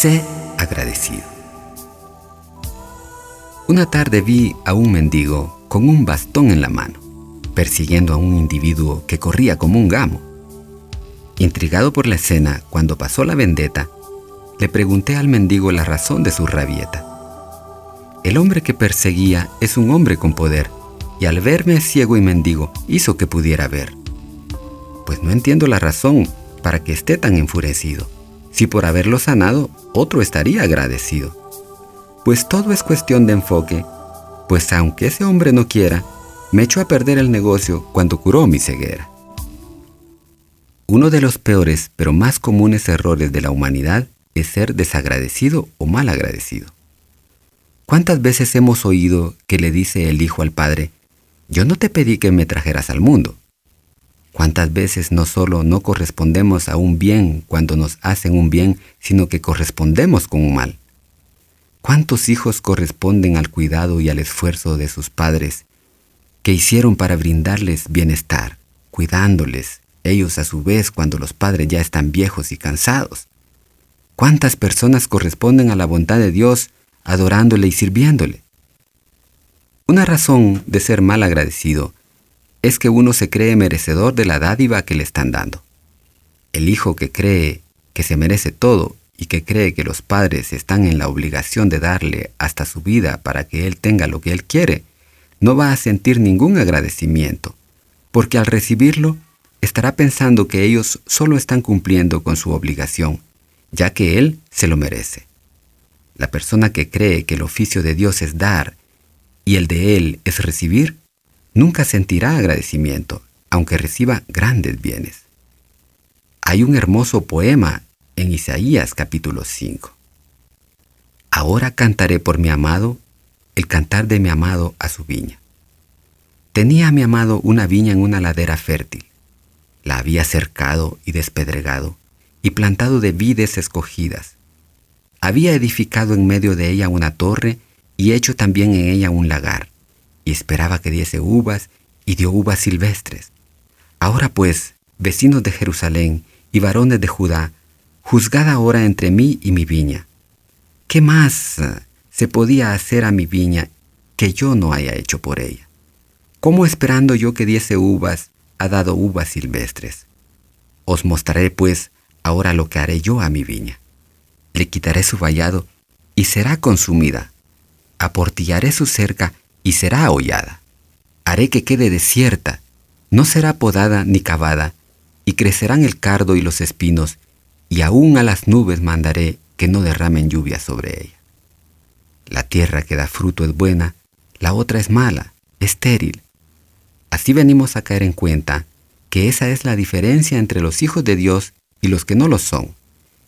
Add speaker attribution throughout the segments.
Speaker 1: Sé agradecido. Una tarde vi a un mendigo con un bastón en la mano, persiguiendo a un individuo que corría como un gamo. Intrigado por la escena, cuando pasó la vendetta, le pregunté al mendigo la razón de su rabieta. El hombre que perseguía es un hombre con poder, y al verme ciego y mendigo hizo que pudiera ver. Pues no entiendo la razón para que esté tan enfurecido si por haberlo sanado otro estaría agradecido. Pues todo es cuestión de enfoque, pues aunque ese hombre no quiera, me echó a perder el negocio cuando curó mi ceguera. Uno de los peores pero más comunes errores de la humanidad es ser desagradecido o mal agradecido. ¿Cuántas veces hemos oído que le dice el hijo al padre, yo no te pedí que me trajeras al mundo, ¿Cuántas veces no solo no correspondemos a un bien cuando nos hacen un bien, sino que correspondemos con un mal? ¿Cuántos hijos corresponden al cuidado y al esfuerzo de sus padres que hicieron para brindarles bienestar, cuidándoles, ellos a su vez cuando los padres ya están viejos y cansados? ¿Cuántas personas corresponden a la bondad de Dios adorándole y sirviéndole? Una razón de ser mal agradecido es que uno se cree merecedor de la dádiva que le están dando. El hijo que cree que se merece todo y que cree que los padres están en la obligación de darle hasta su vida para que él tenga lo que él quiere, no va a sentir ningún agradecimiento, porque al recibirlo estará pensando que ellos solo están cumpliendo con su obligación, ya que él se lo merece. La persona que cree que el oficio de Dios es dar y el de él es recibir, nunca sentirá agradecimiento, aunque reciba grandes bienes. Hay un hermoso poema en Isaías capítulo 5. Ahora cantaré por mi amado el cantar de mi amado a su viña. Tenía mi amado una viña en una ladera fértil. La había cercado y despedregado y plantado de vides escogidas. Había edificado en medio de ella una torre y hecho también en ella un lagar y esperaba que diese uvas y dio uvas silvestres. Ahora pues, vecinos de Jerusalén y varones de Judá, juzgad ahora entre mí y mi viña. ¿Qué más eh, se podía hacer a mi viña que yo no haya hecho por ella? ¿Cómo esperando yo que diese uvas, ha dado uvas silvestres? Os mostraré pues ahora lo que haré yo a mi viña. Le quitaré su vallado y será consumida. Aportillaré su cerca y será hollada. Haré que quede desierta, no será podada ni cavada, y crecerán el cardo y los espinos, y aún a las nubes mandaré que no derramen lluvia sobre ella. La tierra que da fruto es buena, la otra es mala, estéril. Así venimos a caer en cuenta que esa es la diferencia entre los hijos de Dios y los que no lo son,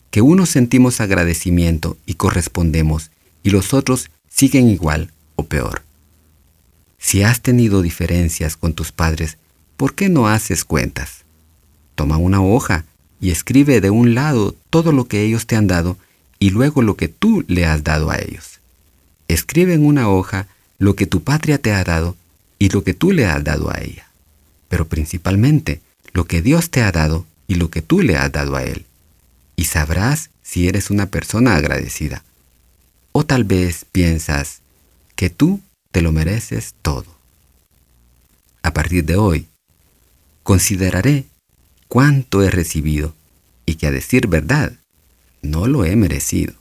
Speaker 1: que unos sentimos agradecimiento y correspondemos, y los otros siguen igual o peor. Si has tenido diferencias con tus padres, ¿por qué no haces cuentas? Toma una hoja y escribe de un lado todo lo que ellos te han dado y luego lo que tú le has dado a ellos. Escribe en una hoja lo que tu patria te ha dado y lo que tú le has dado a ella. Pero principalmente lo que Dios te ha dado y lo que tú le has dado a Él. Y sabrás si eres una persona agradecida. O tal vez piensas que tú te lo mereces todo. A partir de hoy, consideraré cuánto he recibido y que a decir verdad, no lo he merecido.